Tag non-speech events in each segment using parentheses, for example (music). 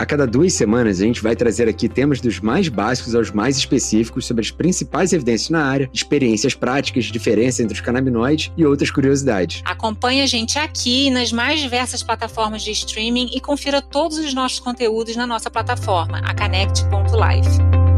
A cada duas semanas, a gente vai trazer aqui temas dos mais básicos aos mais específicos sobre as principais evidências na área, experiências práticas, diferença entre os canabinoides e outras curiosidades. Acompanhe a gente aqui nas mais diversas plataformas de streaming e confira todos os nossos conteúdos na nossa plataforma, a Connect.life.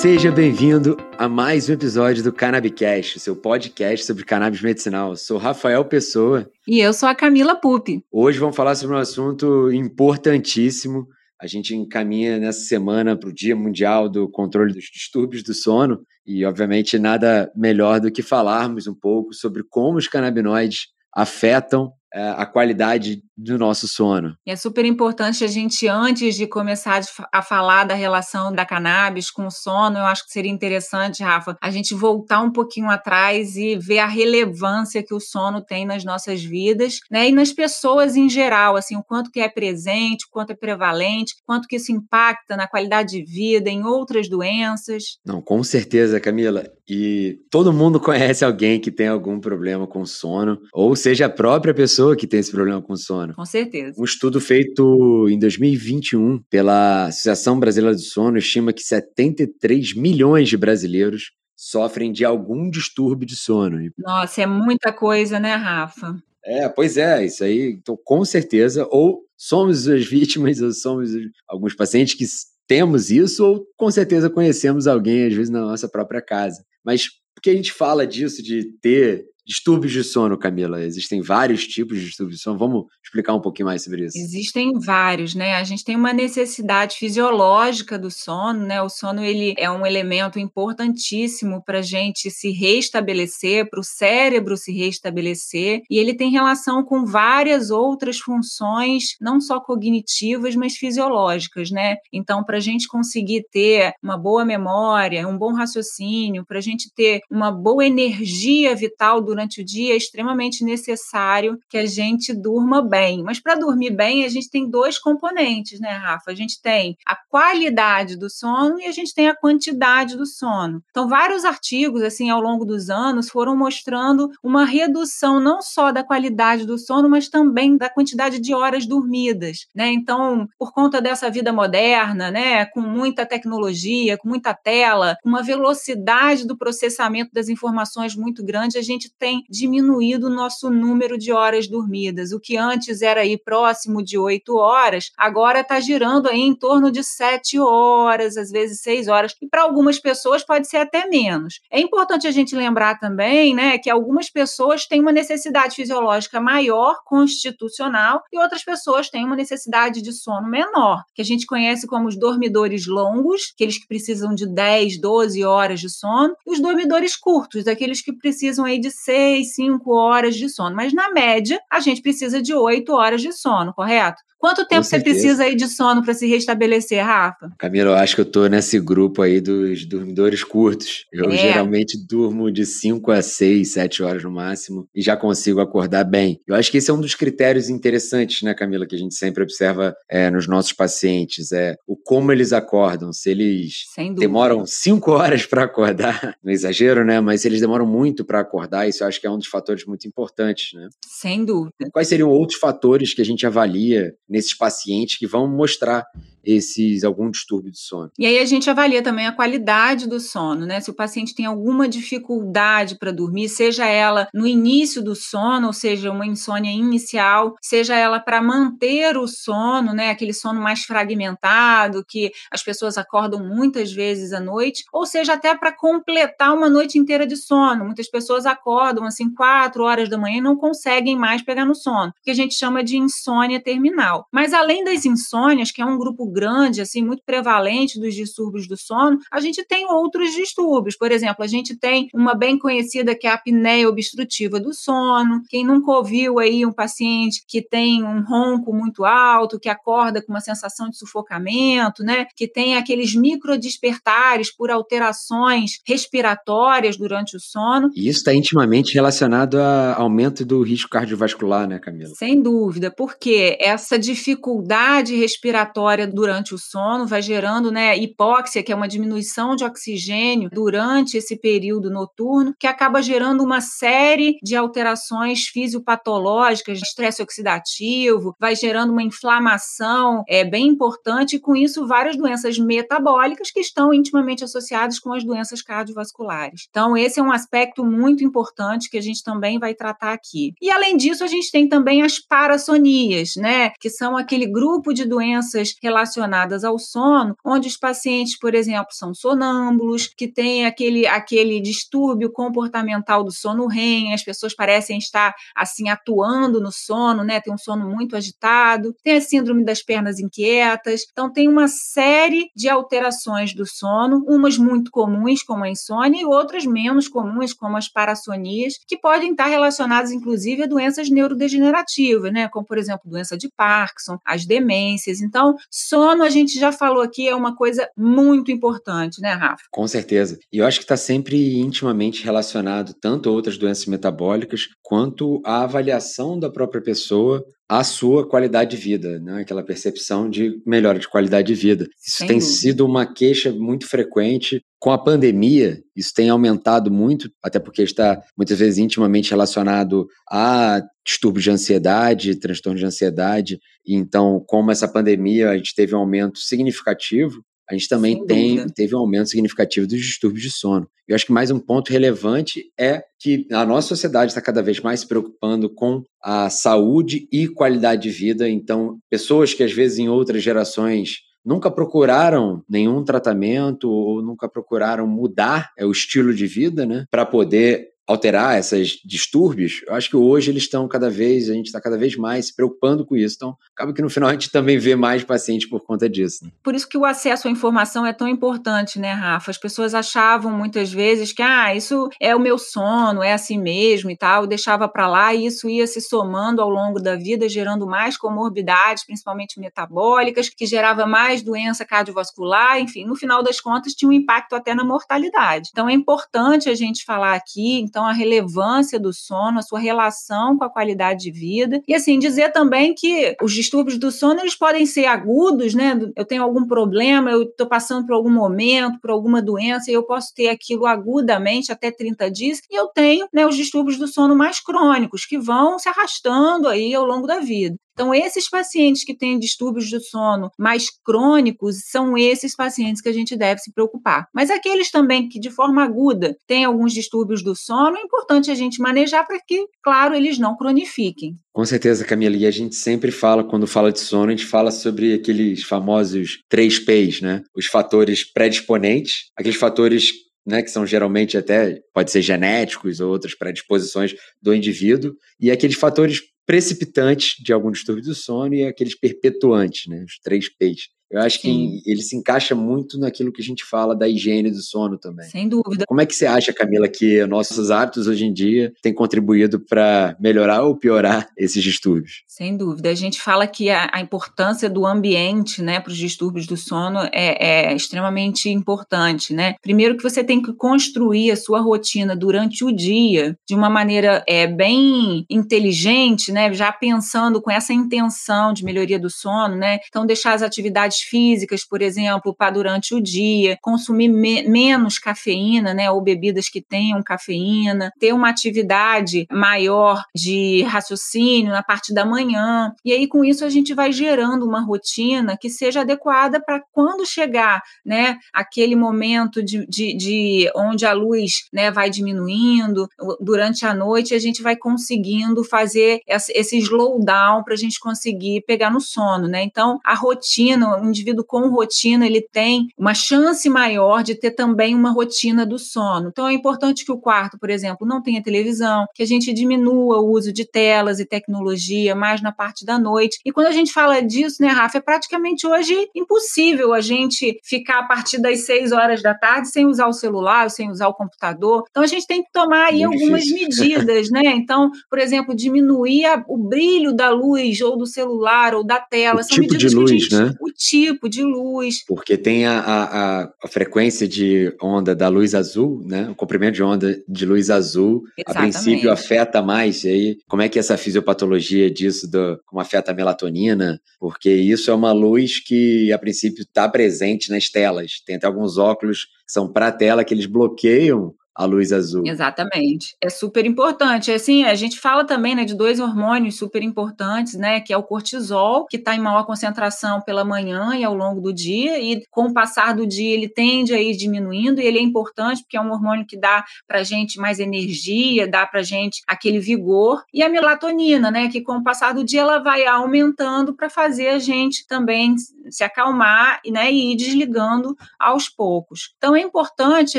Seja bem-vindo a mais um episódio do Cannabicast, seu podcast sobre cannabis medicinal. Sou Rafael Pessoa. E eu sou a Camila Pupi. Hoje vamos falar sobre um assunto importantíssimo. A gente encaminha nessa semana para o Dia Mundial do Controle dos Distúrbios do Sono e, obviamente, nada melhor do que falarmos um pouco sobre como os canabinoides afetam a qualidade do nosso sono. É super importante a gente, antes de começar a falar da relação da cannabis com o sono, eu acho que seria interessante, Rafa, a gente voltar um pouquinho atrás e ver a relevância que o sono tem nas nossas vidas, né? E nas pessoas em geral, assim, o quanto que é presente, o quanto é prevalente, o quanto que isso impacta na qualidade de vida, em outras doenças. Não, com certeza, Camila. E todo mundo (laughs) conhece alguém que tem algum problema com sono, ou seja, a própria pessoa pessoa que tem esse problema com sono. Com certeza. Um estudo feito em 2021 pela Associação Brasileira do Sono estima que 73 milhões de brasileiros sofrem de algum distúrbio de sono. Nossa, é muita coisa, né, Rafa? É, pois é, isso aí, então, com certeza, ou somos as vítimas, ou somos alguns pacientes que temos isso, ou com certeza conhecemos alguém, às vezes, na nossa própria casa. Mas por que a gente fala disso, de ter Distúrbios de sono, Camila. Existem vários tipos de distúrbios de sono. Vamos explicar um pouquinho mais sobre isso. Existem vários, né? A gente tem uma necessidade fisiológica do sono, né? O sono ele é um elemento importantíssimo para a gente se restabelecer, para o cérebro se restabelecer, e ele tem relação com várias outras funções, não só cognitivas, mas fisiológicas, né? Então, para a gente conseguir ter uma boa memória, um bom raciocínio, para a gente ter uma boa energia vital durante durante o dia, é extremamente necessário que a gente durma bem. Mas para dormir bem, a gente tem dois componentes, né, Rafa? A gente tem a qualidade do sono e a gente tem a quantidade do sono. Então, vários artigos, assim, ao longo dos anos, foram mostrando uma redução não só da qualidade do sono, mas também da quantidade de horas dormidas, né? Então, por conta dessa vida moderna, né, com muita tecnologia, com muita tela, com uma velocidade do processamento das informações muito grande, a gente tem diminuído o nosso número de horas dormidas. O que antes era aí próximo de oito horas, agora está girando aí em torno de sete horas, às vezes seis horas. E para algumas pessoas pode ser até menos. É importante a gente lembrar também, né, que algumas pessoas têm uma necessidade fisiológica maior, constitucional, e outras pessoas têm uma necessidade de sono menor, que a gente conhece como os dormidores longos, aqueles que precisam de 10, 12 horas de sono, e os dormidores curtos, aqueles que precisam aí de 6 seis, cinco horas de sono. Mas, na média, a gente precisa de oito horas de sono, correto? Quanto tempo você precisa aí de sono para se restabelecer, Rafa? Camila, eu acho que eu tô nesse grupo aí dos dormidores curtos. Eu é. geralmente durmo de 5 a 6, 7 horas no máximo e já consigo acordar bem. Eu acho que esse é um dos critérios interessantes, né, Camila, que a gente sempre observa é, nos nossos pacientes, é o como eles acordam. Se eles demoram 5 (laughs) horas para acordar, (laughs) no exagero, né, mas se eles demoram muito para acordar, isso eu acho que é um dos fatores muito importantes, né? Sem dúvida. Quais seriam outros fatores que a gente avalia nesses pacientes que vão mostrar esses algum distúrbio de sono. E aí a gente avalia também a qualidade do sono, né? Se o paciente tem alguma dificuldade para dormir, seja ela no início do sono, ou seja, uma insônia inicial, seja ela para manter o sono, né? Aquele sono mais fragmentado que as pessoas acordam muitas vezes à noite, ou seja, até para completar uma noite inteira de sono. Muitas pessoas acordam assim quatro horas da manhã e não conseguem mais pegar no sono, que a gente chama de insônia terminal. Mas além das insônias, que é um grupo grande, assim, muito prevalente dos distúrbios do sono, a gente tem outros distúrbios. Por exemplo, a gente tem uma bem conhecida que é a apneia obstrutiva do sono. Quem nunca ouviu aí um paciente que tem um ronco muito alto, que acorda com uma sensação de sufocamento, né? Que tem aqueles microdespertares por alterações respiratórias durante o sono. E isso está intimamente relacionado ao aumento do risco cardiovascular, né, Camila? Sem dúvida, porque essa dificuldade respiratória durante o sono vai gerando, né, hipóxia, que é uma diminuição de oxigênio durante esse período noturno, que acaba gerando uma série de alterações fisiopatológicas, estresse oxidativo, vai gerando uma inflamação é bem importante e com isso várias doenças metabólicas que estão intimamente associadas com as doenças cardiovasculares. Então esse é um aspecto muito importante que a gente também vai tratar aqui. E além disso, a gente tem também as parassonias, né, que são aquele grupo de doenças relacionadas ao sono, onde os pacientes, por exemplo, são sonâmbulos, que têm aquele aquele distúrbio comportamental do sono REM, as pessoas parecem estar assim atuando no sono, né, tem um sono muito agitado, tem a síndrome das pernas inquietas. Então tem uma série de alterações do sono, umas muito comuns como a insônia e outras menos comuns como as parassonias, que podem estar relacionadas inclusive a doenças neurodegenerativas, né, como por exemplo doença de Parkinson, as demências. Então, sono a gente já falou aqui é uma coisa muito importante, né, Rafa? Com certeza. E eu acho que está sempre intimamente relacionado tanto a outras doenças metabólicas quanto à avaliação da própria pessoa a sua qualidade de vida, né? aquela percepção de melhora de qualidade de vida. Isso Sem tem dúvida. sido uma queixa muito frequente. Com a pandemia, isso tem aumentado muito, até porque está muitas vezes intimamente relacionado a distúrbios de ansiedade, transtorno de ansiedade. Então, como essa pandemia, a gente teve um aumento significativo a gente também tem, teve um aumento significativo dos distúrbios de sono. Eu acho que mais um ponto relevante é que a nossa sociedade está cada vez mais se preocupando com a saúde e qualidade de vida. Então, pessoas que às vezes em outras gerações nunca procuraram nenhum tratamento ou nunca procuraram mudar é, o estilo de vida, né, para poder alterar esses distúrbios, eu acho que hoje eles estão cada vez, a gente está cada vez mais se preocupando com isso. Então, acaba que no final a gente também vê mais pacientes por conta disso. Né? Por isso que o acesso à informação é tão importante, né, Rafa? As pessoas achavam muitas vezes que, ah, isso é o meu sono, é assim mesmo e tal, deixava para lá e isso ia se somando ao longo da vida, gerando mais comorbidades, principalmente metabólicas, que gerava mais doença cardiovascular, enfim, no final das contas tinha um impacto até na mortalidade. Então, é importante a gente falar aqui, então, então a relevância do sono, a sua relação com a qualidade de vida. E assim, dizer também que os distúrbios do sono, eles podem ser agudos, né? Eu tenho algum problema, eu estou passando por algum momento, por alguma doença, e eu posso ter aquilo agudamente até 30 dias, e eu tenho né, os distúrbios do sono mais crônicos, que vão se arrastando aí ao longo da vida. Então, esses pacientes que têm distúrbios do sono mais crônicos são esses pacientes que a gente deve se preocupar. Mas aqueles também que, de forma aguda, têm alguns distúrbios do sono, é importante a gente manejar para que, claro, eles não cronifiquem. Com certeza, Camila. E a gente sempre fala, quando fala de sono, a gente fala sobre aqueles famosos três P's, né? Os fatores predisponentes, aqueles fatores né, que são geralmente até, pode ser genéticos ou outras predisposições do indivíduo, e aqueles fatores precipitantes de algum distúrbio do sono e aqueles perpetuantes, né, os três P's. Eu acho Sim. que ele se encaixa muito naquilo que a gente fala da higiene do sono também. Sem dúvida. Como é que você acha, Camila, que nossos hábitos hoje em dia têm contribuído para melhorar ou piorar (laughs) esses distúrbios? Sem dúvida. A gente fala que a, a importância do ambiente né, para os distúrbios do sono é, é, extremamente importante. Né? Primeiro que você tem que construir a sua rotina durante o dia de uma maneira é, bem inteligente, né? já pensando com essa intenção de melhoria do sono. Né? Então, deixar as atividades físicas, por exemplo, para durante o dia, consumir me menos cafeína, né, ou bebidas que tenham cafeína, ter uma atividade maior de raciocínio na parte da manhã. E aí, com isso, a gente vai gerando uma rotina que seja adequada para quando chegar, né, aquele momento de, de, de onde a luz, né, vai diminuindo, durante a noite a gente vai conseguindo fazer esse slowdown para a gente conseguir pegar no sono, né? Então, a rotina, indivíduo com rotina, ele tem uma chance maior de ter também uma rotina do sono. Então é importante que o quarto, por exemplo, não tenha televisão, que a gente diminua o uso de telas e tecnologia mais na parte da noite. E quando a gente fala disso, né, Rafa, é praticamente hoje impossível a gente ficar a partir das seis horas da tarde sem usar o celular, sem usar o computador. Então a gente tem que tomar aí Muito algumas difícil. medidas, né? Então, por exemplo, diminuir a, o brilho da luz ou do celular ou da tela. O São tipo de luz, gente, né? O tipo de luz. Porque tem a, a, a, frequência de onda da luz azul, né? O comprimento de onda de luz azul, Exatamente. a princípio afeta mais. E aí, como é que essa fisiopatologia disso, do, como afeta a melatonina? Porque isso é uma luz que, a princípio, está presente nas telas. Tem até alguns óculos que são para a tela que eles bloqueiam a luz azul. Exatamente. É super importante. Assim, a gente fala também né, de dois hormônios super importantes, né? Que é o cortisol, que está em maior concentração pela manhã e ao longo do dia, e com o passar do dia ele tende a ir diminuindo, e ele é importante porque é um hormônio que dá pra gente mais energia, dá pra gente aquele vigor, e a melatonina, né? Que com o passar do dia ela vai aumentando para fazer a gente também se acalmar né, e ir desligando aos poucos. Então é importante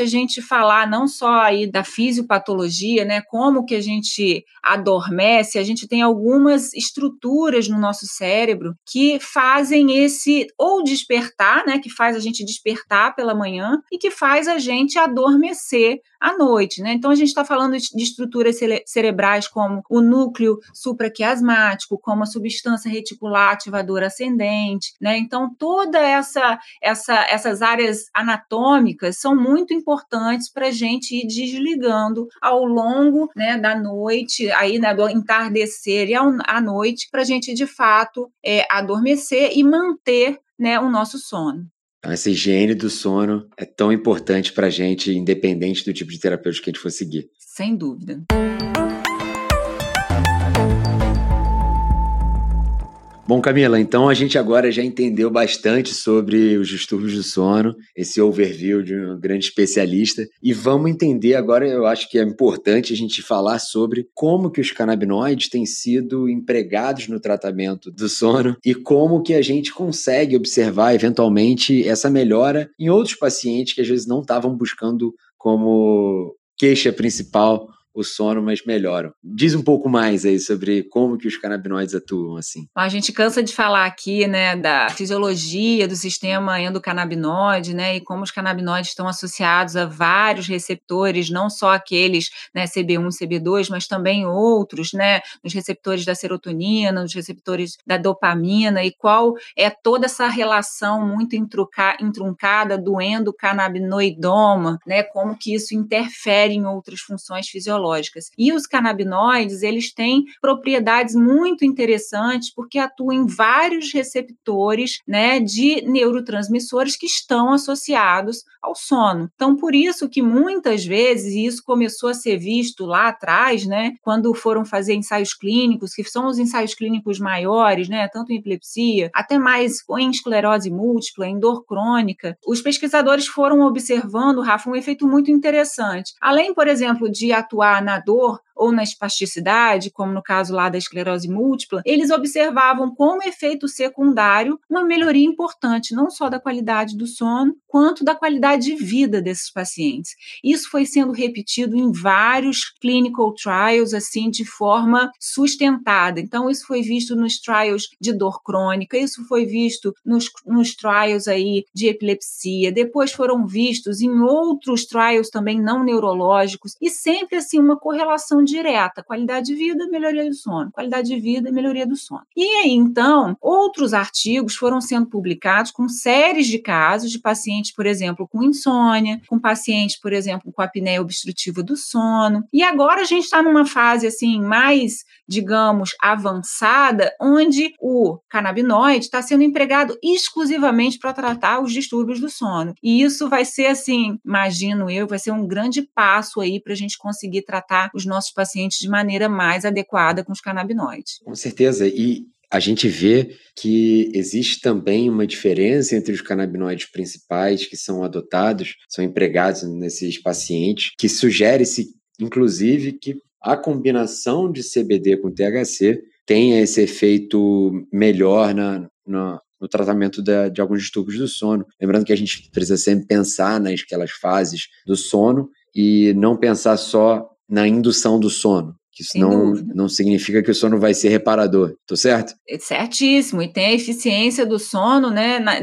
a gente falar não só aí da fisiopatologia, né? Como que a gente adormece, a gente tem algumas estruturas no nosso cérebro que fazem esse ou despertar, né? Que faz a gente despertar pela manhã e que faz a gente adormecer à noite, né? Então a gente está falando de estruturas cerebrais como o núcleo supraquiasmático, como a substância reticular ativadora ascendente, né? Então toda essa, essa essas áreas anatômicas são muito importantes para a gente ir desligando ao longo né, da noite, aí né, do entardecer e à noite, para a gente de fato é, adormecer e manter né, o nosso sono. Então, essa higiene do sono é tão importante para a gente, independente do tipo de terapêutico que a gente for seguir. Sem dúvida. Bom, Camila, então a gente agora já entendeu bastante sobre os distúrbios do sono, esse overview de um grande especialista, e vamos entender agora, eu acho que é importante a gente falar sobre como que os canabinoides têm sido empregados no tratamento do sono e como que a gente consegue observar eventualmente essa melhora em outros pacientes que às vezes não estavam buscando como queixa principal o sono, mas melhoram. Diz um pouco mais aí sobre como que os canabinoides atuam assim. A gente cansa de falar aqui, né, da fisiologia do sistema endocannabinoide, né, e como os canabinoides estão associados a vários receptores, não só aqueles, né, CB1, CB2, mas também outros, né, nos receptores da serotonina, nos receptores da dopamina e qual é toda essa relação muito intruncada do endocannabinoidoma, né, como que isso interfere em outras funções fisiológicas E os canabinoides, eles têm propriedades muito interessantes porque atuam em vários receptores, né, de neurotransmissores que estão associados ao sono. Então, por isso que muitas vezes, e isso começou a ser visto lá atrás, né, quando foram fazer ensaios clínicos, que são os ensaios clínicos maiores, né, tanto em epilepsia, até mais em esclerose múltipla, em dor crônica, os pesquisadores foram observando, Rafa, um efeito muito interessante. Além, por exemplo, de atuar na dor ou na espasticidade, como no caso lá da esclerose múltipla, eles observavam como efeito secundário uma melhoria importante, não só da qualidade do sono, quanto da qualidade de vida desses pacientes. Isso foi sendo repetido em vários clinical trials, assim, de forma sustentada. Então, isso foi visto nos trials de dor crônica, isso foi visto nos, nos trials aí de epilepsia, depois foram vistos em outros trials também não neurológicos, e sempre, assim, uma correlação direta, qualidade de vida, melhoria do sono, qualidade de vida, melhoria do sono. E aí, então, outros artigos foram sendo publicados com séries de casos de pacientes, por exemplo, com insônia, com pacientes, por exemplo, com apneia obstrutiva do sono. E agora a gente está numa fase assim mais, digamos, avançada, onde o canabinoide está sendo empregado exclusivamente para tratar os distúrbios do sono. E isso vai ser assim, imagino eu, vai ser um grande passo aí para a gente conseguir tratar os nossos pacientes de maneira mais adequada com os canabinoides. Com certeza. E a gente vê que existe também uma diferença entre os canabinoides principais que são adotados, são empregados nesses pacientes, que sugere-se, inclusive, que a combinação de CBD com THC tenha esse efeito melhor na, na no tratamento de, alguns distúrbios do sono. Lembrando que a gente precisa sempre pensar naquelas fases do sono e não pensar só na indução do sono, que isso não, não significa que o sono vai ser reparador, tô certo? É certíssimo, e tem a eficiência do sono, né, na,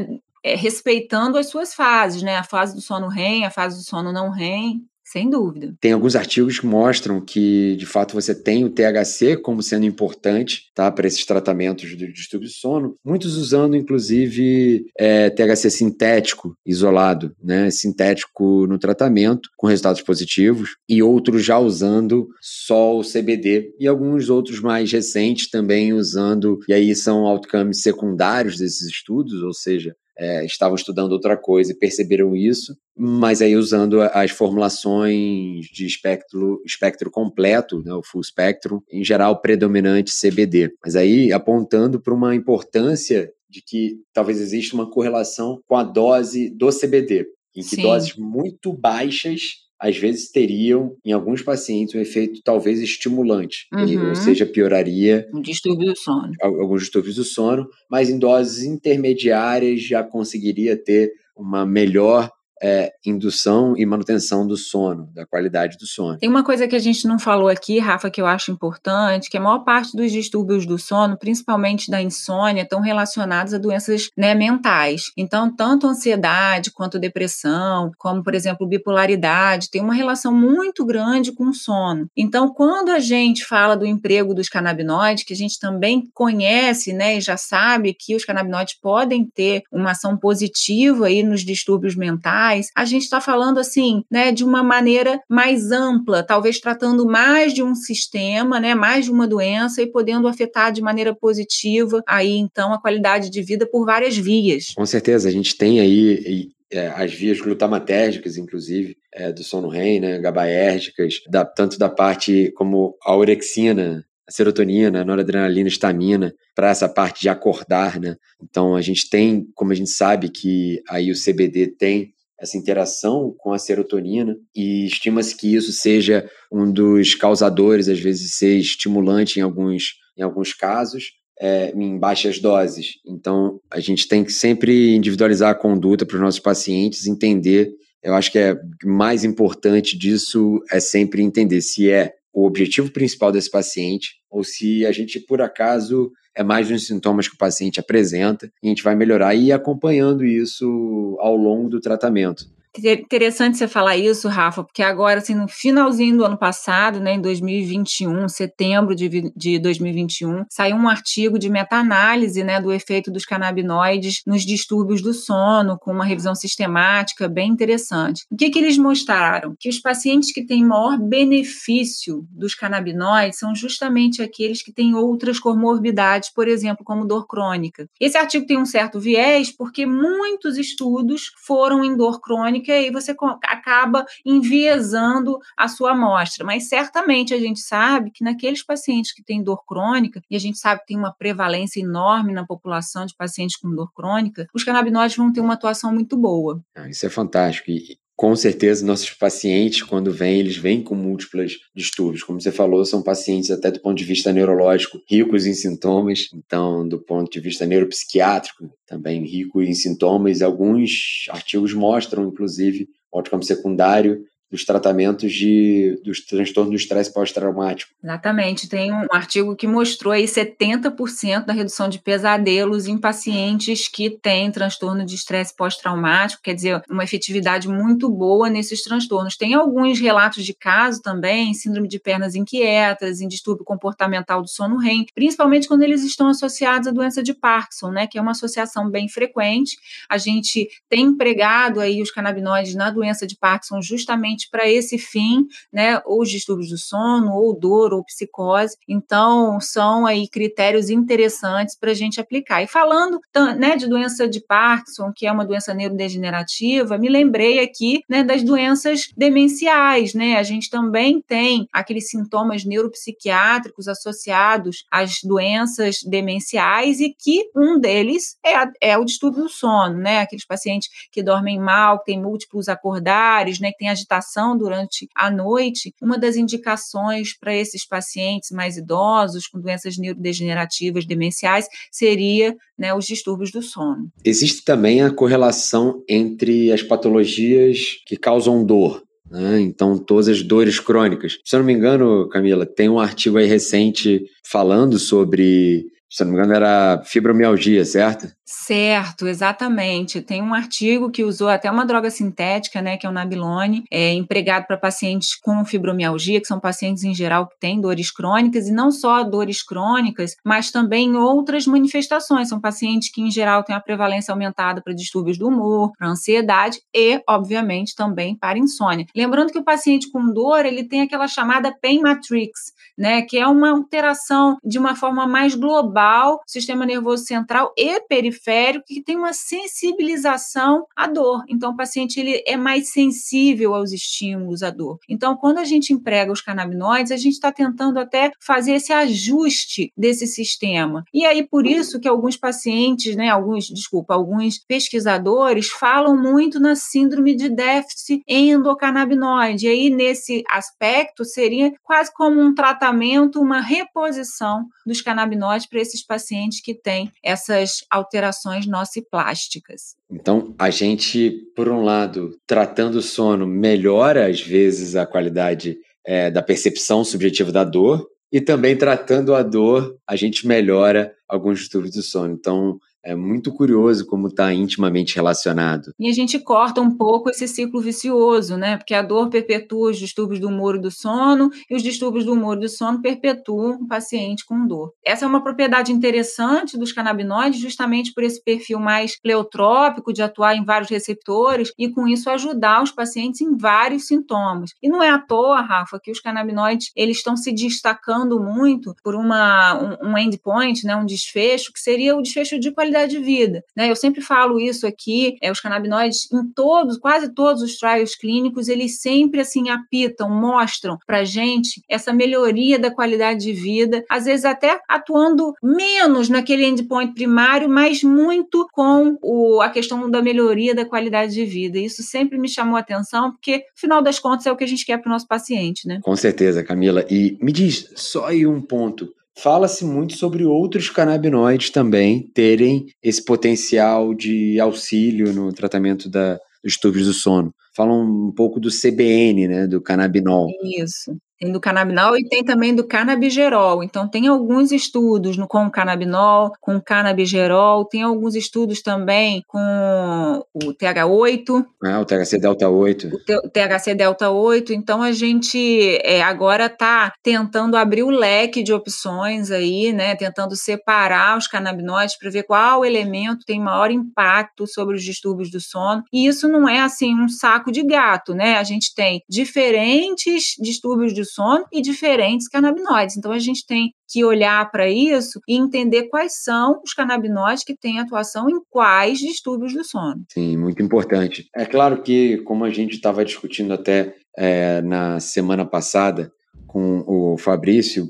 é, respeitando as suas fases, né, a fase do sono REM, a fase do sono não REM, sem dúvida. Tem alguns artigos que mostram que, de fato, você tem o THC como sendo importante tá, para esses tratamentos do distúrbio de sono, muitos usando, inclusive, é, THC sintético isolado, né, sintético no tratamento, com resultados positivos, e outros já usando só o CBD, e alguns outros mais recentes também usando, e aí são outcomes secundários desses estudos, ou seja, é, estavam estudando outra coisa e perceberam isso, mas aí usando as formulações de espectro, espectro completo, né, o full spectrum, em geral predominante CBD, mas aí apontando para uma importância de que talvez exista uma correlação com a dose do CBD, em que Sim. doses muito baixas às vezes teriam, em alguns pacientes, um efeito talvez estimulante, uhum. ou seja, pioraria. Um distúrbio do sono. Alguns distúrbios do sono, mas em doses intermediárias já conseguiria ter uma melhor é, indução e manutenção do sono, da qualidade do sono. Tem uma coisa que a gente não falou aqui, Rafa, que eu acho importante, que a maior parte dos distúrbios do sono, principalmente da insônia, estão relacionados a doenças né, mentais. Então, tanto ansiedade quanto depressão, como, por exemplo, bipolaridade, tem uma relação muito grande com o sono. Então, quando a gente fala do emprego dos canabinoides, que a gente também conhece né, e já sabe que os canabinoides podem ter uma ação positiva aí nos distúrbios mentais, a gente está falando assim, né, de uma maneira mais ampla, talvez tratando mais de um sistema, né, mais de uma doença e podendo afetar de maneira positiva aí então a qualidade de vida por várias vias. Com certeza, a gente tem aí é, as vias glutamatérgicas, inclusive, é, do sono REM, né, gabaérgicas, da, tanto da parte como a orexina, a serotonina, a noradrenalina, a estamina, para essa parte de acordar, né? Então a gente tem, como a gente sabe que aí o CBD tem essa interação com a serotonina e estima-se que isso seja um dos causadores, às vezes ser estimulante em alguns, em alguns casos, é, em baixas doses. Então, a gente tem que sempre individualizar a conduta para os nossos pacientes, entender. Eu acho que é mais importante disso é sempre entender se é o objetivo principal desse paciente ou se a gente, por acaso, é mais uns sintomas que o paciente apresenta e a gente vai melhorar e ir acompanhando isso ao longo do tratamento. Interessante você falar isso, Rafa, porque agora, assim, no finalzinho do ano passado, né, em 2021, setembro de, de 2021, saiu um artigo de meta-análise, né, do efeito dos canabinoides nos distúrbios do sono, com uma revisão sistemática bem interessante. O que, que eles mostraram? Que os pacientes que têm maior benefício dos canabinoides são justamente aqueles que têm outras comorbidades, por exemplo, como dor crônica. Esse artigo tem um certo viés, porque muitos estudos foram em dor crônica crônica e você acaba enviesando a sua amostra. Mas certamente a gente sabe que naqueles pacientes que têm dor crônica, e a gente sabe que tem uma prevalência enorme na população de pacientes com dor crônica, os canabinoides vão ter uma atuação muito boa. Ah, isso é fantástico. E, com certeza, nossos pacientes, quando vêm, eles vêm com múltiplos distúrbios. Como você falou, são pacientes, até do ponto de vista neurológico, ricos em sintomas. Então, do ponto de vista neuropsiquiátrico, também rico em sintomas. Alguns artigos mostram, inclusive, outcome secundário dos tratamentos de, dos transtornos do estresse pós-traumático. Exatamente. Tem um artigo que mostrou aí 70% da redução de pesadelos em pacientes que têm transtorno de estresse pós-traumático, quer dizer, uma efetividade muito boa nesses transtornos. Tem alguns relatos de caso também, síndrome de pernas inquietas, em distúrbio comportamental do sono REM, principalmente quando eles estão associados à doença de Parkinson, né, que é uma associação bem frequente. A gente tem empregado aí os canabinoides na doença de Parkinson justamente para esse fim, né, ou distúrbios do sono, ou dor, ou psicose. Então, são aí critérios interessantes para a gente aplicar. E falando né, de doença de Parkinson, que é uma doença neurodegenerativa, me lembrei aqui né, das doenças demenciais, né? A gente também tem aqueles sintomas neuropsiquiátricos associados às doenças demenciais e que um deles é, a, é o distúrbio do sono, né? Aqueles pacientes que dormem mal, que têm múltiplos acordares, né? Que têm agitação durante a noite, uma das indicações para esses pacientes mais idosos, com doenças neurodegenerativas, demenciais, seria né, os distúrbios do sono. Existe também a correlação entre as patologias que causam dor. Né? Então, todas as dores crônicas. Se eu não me engano, Camila, tem um artigo aí recente falando sobre se não me engano, era fibromialgia, certo? Certo, exatamente. Tem um artigo que usou até uma droga sintética, né, que é o Nabilone, é empregado para pacientes com fibromialgia, que são pacientes em geral que têm dores crônicas, e não só dores crônicas, mas também outras manifestações. São pacientes que, em geral, têm a prevalência aumentada para distúrbios do humor, para ansiedade e, obviamente, também para insônia. Lembrando que o paciente com dor, ele tem aquela chamada pain matrix, né, que é uma alteração de uma forma mais global, sistema nervoso central e periférico, que tem uma sensibilização à dor. Então, o paciente ele é mais sensível aos estímulos à dor. Então, quando a gente emprega os canabinoides, a gente está tentando até fazer esse ajuste desse sistema. E aí, por isso que alguns pacientes, né, alguns, desculpa, alguns pesquisadores falam muito na síndrome de déficit endocannabinoide. E aí, nesse aspecto, seria quase como um tratamento uma reposição dos canabinoides para esses pacientes que têm essas alterações nociplásticas. Então, a gente, por um lado, tratando o sono, melhora às vezes a qualidade é, da percepção subjetiva da dor, e também tratando a dor, a gente melhora alguns distúrbios do sono. Então, é muito curioso como está intimamente relacionado. E a gente corta um pouco esse ciclo vicioso, né? Porque a dor perpetua os distúrbios do humor e do sono, e os distúrbios do humor e do sono perpetuam o paciente com dor. Essa é uma propriedade interessante dos canabinoides, justamente por esse perfil mais pleotrópico, de atuar em vários receptores, e com isso ajudar os pacientes em vários sintomas. E não é à toa, Rafa, que os canabinoides eles estão se destacando muito por uma, um, um endpoint, né? um desfecho, que seria o desfecho de qualidade qualidade de vida. Né? Eu sempre falo isso aqui, é, os canabinoides em todos, quase todos os trials clínicos, eles sempre assim apitam, mostram para gente essa melhoria da qualidade de vida, às vezes até atuando menos naquele endpoint primário, mas muito com o, a questão da melhoria da qualidade de vida. Isso sempre me chamou a atenção, porque, afinal das contas, é o que a gente quer para o nosso paciente, né? Com certeza, Camila. E me diz só aí um ponto. Fala-se muito sobre outros canabinoides também terem esse potencial de auxílio no tratamento da, dos distúrbios do sono. Falam um pouco do CBN, né, do canabinol. Isso. Tem do canabinol e tem também do canabigerol. Então, tem alguns estudos no, com canabinol, com canabigerol, tem alguns estudos também com o TH8. Ah, o THC delta 8. O, THC delta 8. Então, a gente é, agora está tentando abrir o leque de opções aí, né? Tentando separar os canabinoides para ver qual elemento tem maior impacto sobre os distúrbios do sono. E isso não é assim um saco de gato, né? A gente tem diferentes distúrbios do sono e diferentes canabinoides. Então, a gente tem que olhar para isso e entender quais são os canabinoides que têm atuação em quais distúrbios do sono. Sim, muito importante. É claro que, como a gente estava discutindo até é, na semana passada com o Fabrício,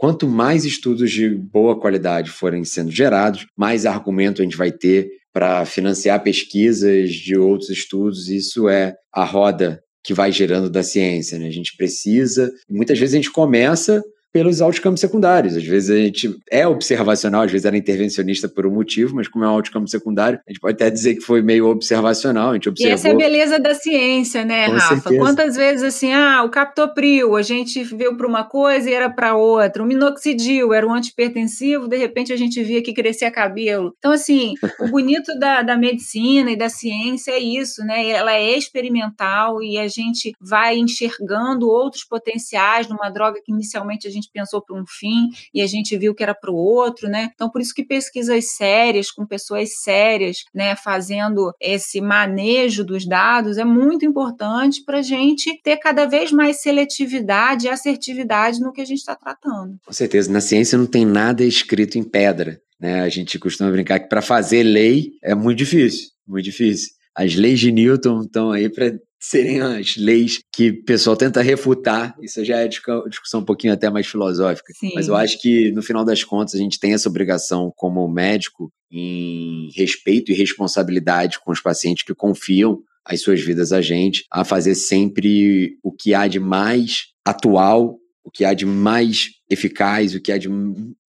quanto mais estudos de boa qualidade forem sendo gerados, mais argumento a gente vai ter para financiar pesquisas de outros estudos. Isso é a roda que vai gerando da ciência. Né? A gente precisa, muitas vezes a gente começa pelos outcomes secundários. Às vezes a gente é observacional, às vezes era intervencionista por um motivo, mas como é um outcome secundário, a gente pode até dizer que foi meio observacional, a gente observou... E essa é a beleza da ciência, né, Com Rafa? Certeza. Quantas vezes assim, ah, o captopril, a gente veio para uma coisa e era para outra, o minoxidil era um antipertensivo, de repente a gente via que crescia cabelo. Então, assim, o bonito da, da medicina e da ciência é isso, né? Ela é experimental e a gente vai enxergando outros potenciais numa droga que inicialmente a gente gente pensou para um fim e a gente viu que era para o outro, né? Então, por isso que pesquisas sérias, com pessoas sérias, né, fazendo esse manejo dos dados, é muito importante para a gente ter cada vez mais seletividade e assertividade no que a gente está tratando. Com certeza. Na ciência não tem nada escrito em pedra. Né? A gente costuma brincar que para fazer lei é muito difícil, muito difícil. As leis de Newton estão aí para serem as leis que o pessoal tenta refutar. Isso já é discussão um pouquinho até mais filosófica. Sim. Mas eu acho que, no final das contas, a gente tem essa obrigação como médico em respeito e responsabilidade com os pacientes que confiam as suas vidas a gente a fazer sempre o que há de mais atual, o que há de mais eficaz, o que há de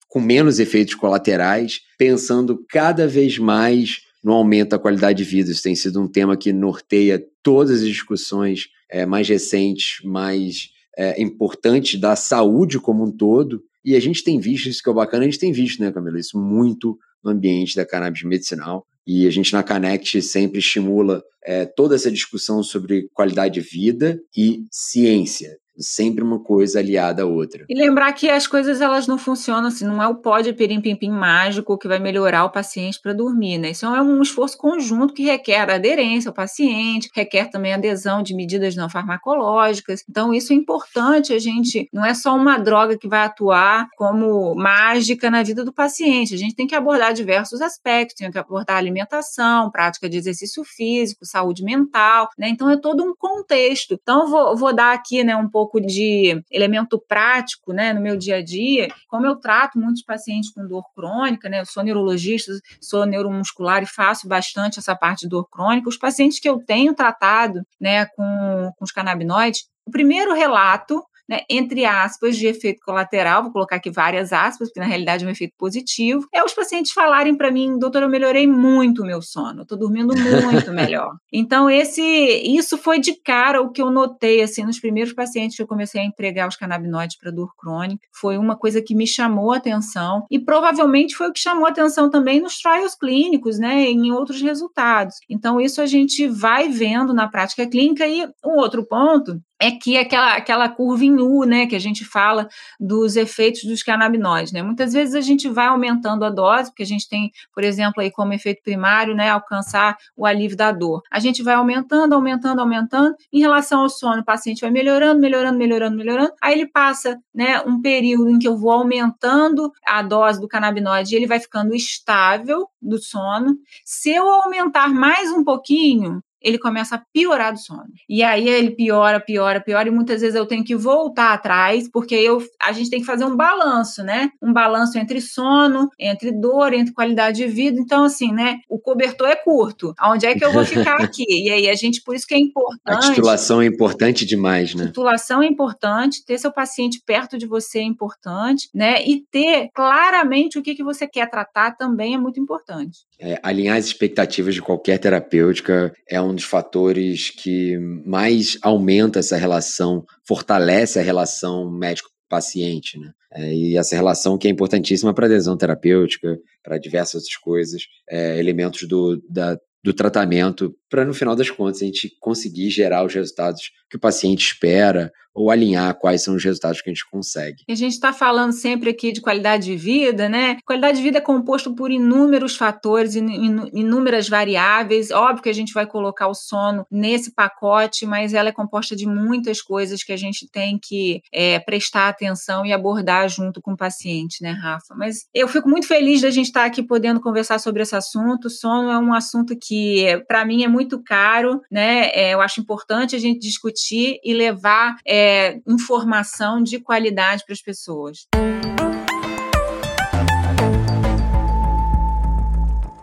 com menos efeitos colaterais, pensando cada vez mais no aumento da qualidade de vida. Isso tem sido um tema que norteia todas as discussões é, mais recentes, mais é, importantes da saúde como um todo. E a gente tem visto, isso que é bacana, a gente tem visto, né, Camila, isso muito no ambiente da cannabis medicinal. E a gente na Connect sempre estimula é, toda essa discussão sobre qualidade de vida e ciência sempre uma coisa aliada à outra. E lembrar que as coisas elas não funcionam assim, não é o pó de pirim-pim-pim mágico que vai melhorar o paciente para dormir, né? Isso é um esforço conjunto que requer aderência ao paciente, requer também adesão de medidas não farmacológicas. Então isso é importante, a gente não é só uma droga que vai atuar como mágica na vida do paciente, a gente tem que abordar diversos aspectos, tem que abordar alimentação, prática de exercício físico, saúde mental, né? Então é todo um contexto. Então vou, vou dar aqui, né, um pouco pouco de elemento prático, né, no meu dia a dia, como eu trato muitos pacientes com dor crônica, né, eu sou neurologista, sou neuromuscular e faço bastante essa parte de dor crônica, os pacientes que eu tenho tratado, né, com, com os canabinoides, o primeiro relato né, entre aspas, de efeito colateral, vou colocar aqui várias aspas, porque na realidade é um efeito positivo, é os pacientes falarem para mim, doutor, eu melhorei muito o meu sono, estou dormindo muito melhor. (laughs) Então, esse, isso foi de cara o que eu notei, assim, nos primeiros pacientes que eu comecei a entregar os canabinoides para dor crônica, foi uma coisa que me chamou a atenção e provavelmente foi o que chamou a atenção também nos trials clínicos, né, em outros resultados. Então, isso a gente vai vendo na prática clínica e um outro ponto é que aquela, aquela curva em U, né, que a gente fala dos efeitos dos canabinoides, né? Muitas vezes a gente vai aumentando a dose, porque a gente tem, por exemplo, aí como efeito primário, né, alcançar o alívio da dor. A gente vai aumentando, aumentando, aumentando. Em relação ao sono, o paciente vai melhorando, melhorando, melhorando, melhorando. Aí ele passa, né, um período em que eu vou aumentando a dose do canabinoide e ele vai ficando estável do sono. Se eu aumentar mais um pouquinho, ele começa a piorar do sono. E aí ele piora, piora, piora, e muitas vezes eu tenho que voltar atrás, porque eu, a gente tem que fazer um balanço, né? Um balanço entre sono, entre dor, entre qualidade de vida. Então, assim, né? O cobertor é curto. Aonde é que eu vou ficar (laughs) aqui? E aí a gente, por isso que é importante. A titulação é importante demais, né? Titulação é importante, ter seu paciente perto de você é importante, né? E ter claramente o que, que você quer tratar também é muito importante. É, alinhar as expectativas de qualquer terapêutica é um dos fatores que mais aumenta essa relação, fortalece a relação médico-paciente, né? É, e essa relação que é importantíssima para adesão terapêutica, para diversas outras coisas, é, elementos do, da, do tratamento, para no final das contas a gente conseguir gerar os resultados que o paciente espera ou alinhar quais são os resultados que a gente consegue. A gente está falando sempre aqui de qualidade de vida, né? Qualidade de vida é composto por inúmeros fatores, inúmeras variáveis. Óbvio que a gente vai colocar o sono nesse pacote, mas ela é composta de muitas coisas que a gente tem que é, prestar atenção e abordar junto com o paciente, né, Rafa? Mas eu fico muito feliz da gente estar tá aqui podendo conversar sobre esse assunto. O sono é um assunto que, para mim, é muito caro, né? É, eu acho importante a gente discutir e levar. É, é, informação de qualidade para as pessoas.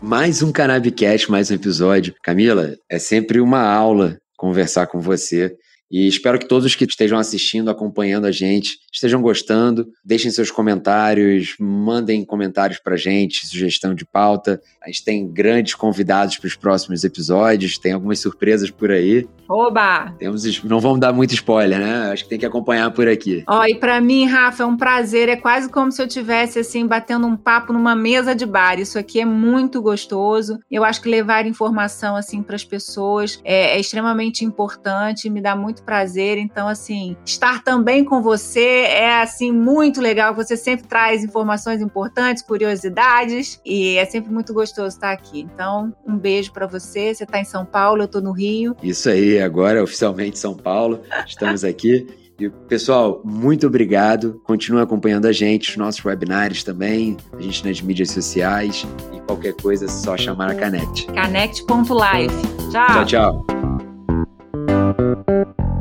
Mais um Cannabicast, mais um episódio. Camila, é sempre uma aula conversar com você. E espero que todos que estejam assistindo, acompanhando a gente, estejam gostando. Deixem seus comentários, mandem comentários para a gente, sugestão de pauta. A gente tem grandes convidados para os próximos episódios, tem algumas surpresas por aí. Oba! Temos, não vamos dar muito spoiler, né? Acho que tem que acompanhar por aqui. Ó, e para mim, Rafa, é um prazer. É quase como se eu tivesse assim batendo um papo numa mesa de bar. Isso aqui é muito gostoso. Eu acho que levar informação assim para as pessoas é, é extremamente importante. Me dá muito prazer. Então, assim, estar também com você é assim muito legal. Você sempre traz informações importantes, curiosidades e é sempre muito gostoso estar aqui. Então, um beijo para você. Você está em São Paulo, eu estou no Rio. Isso aí agora, oficialmente São Paulo. Estamos aqui. E, pessoal, muito obrigado. Continue acompanhando a gente, os nossos webinários também, a gente nas mídias sociais. E qualquer coisa é só chamar a Canect. Canect.live. Tchau. Tchau, tchau. Thank you.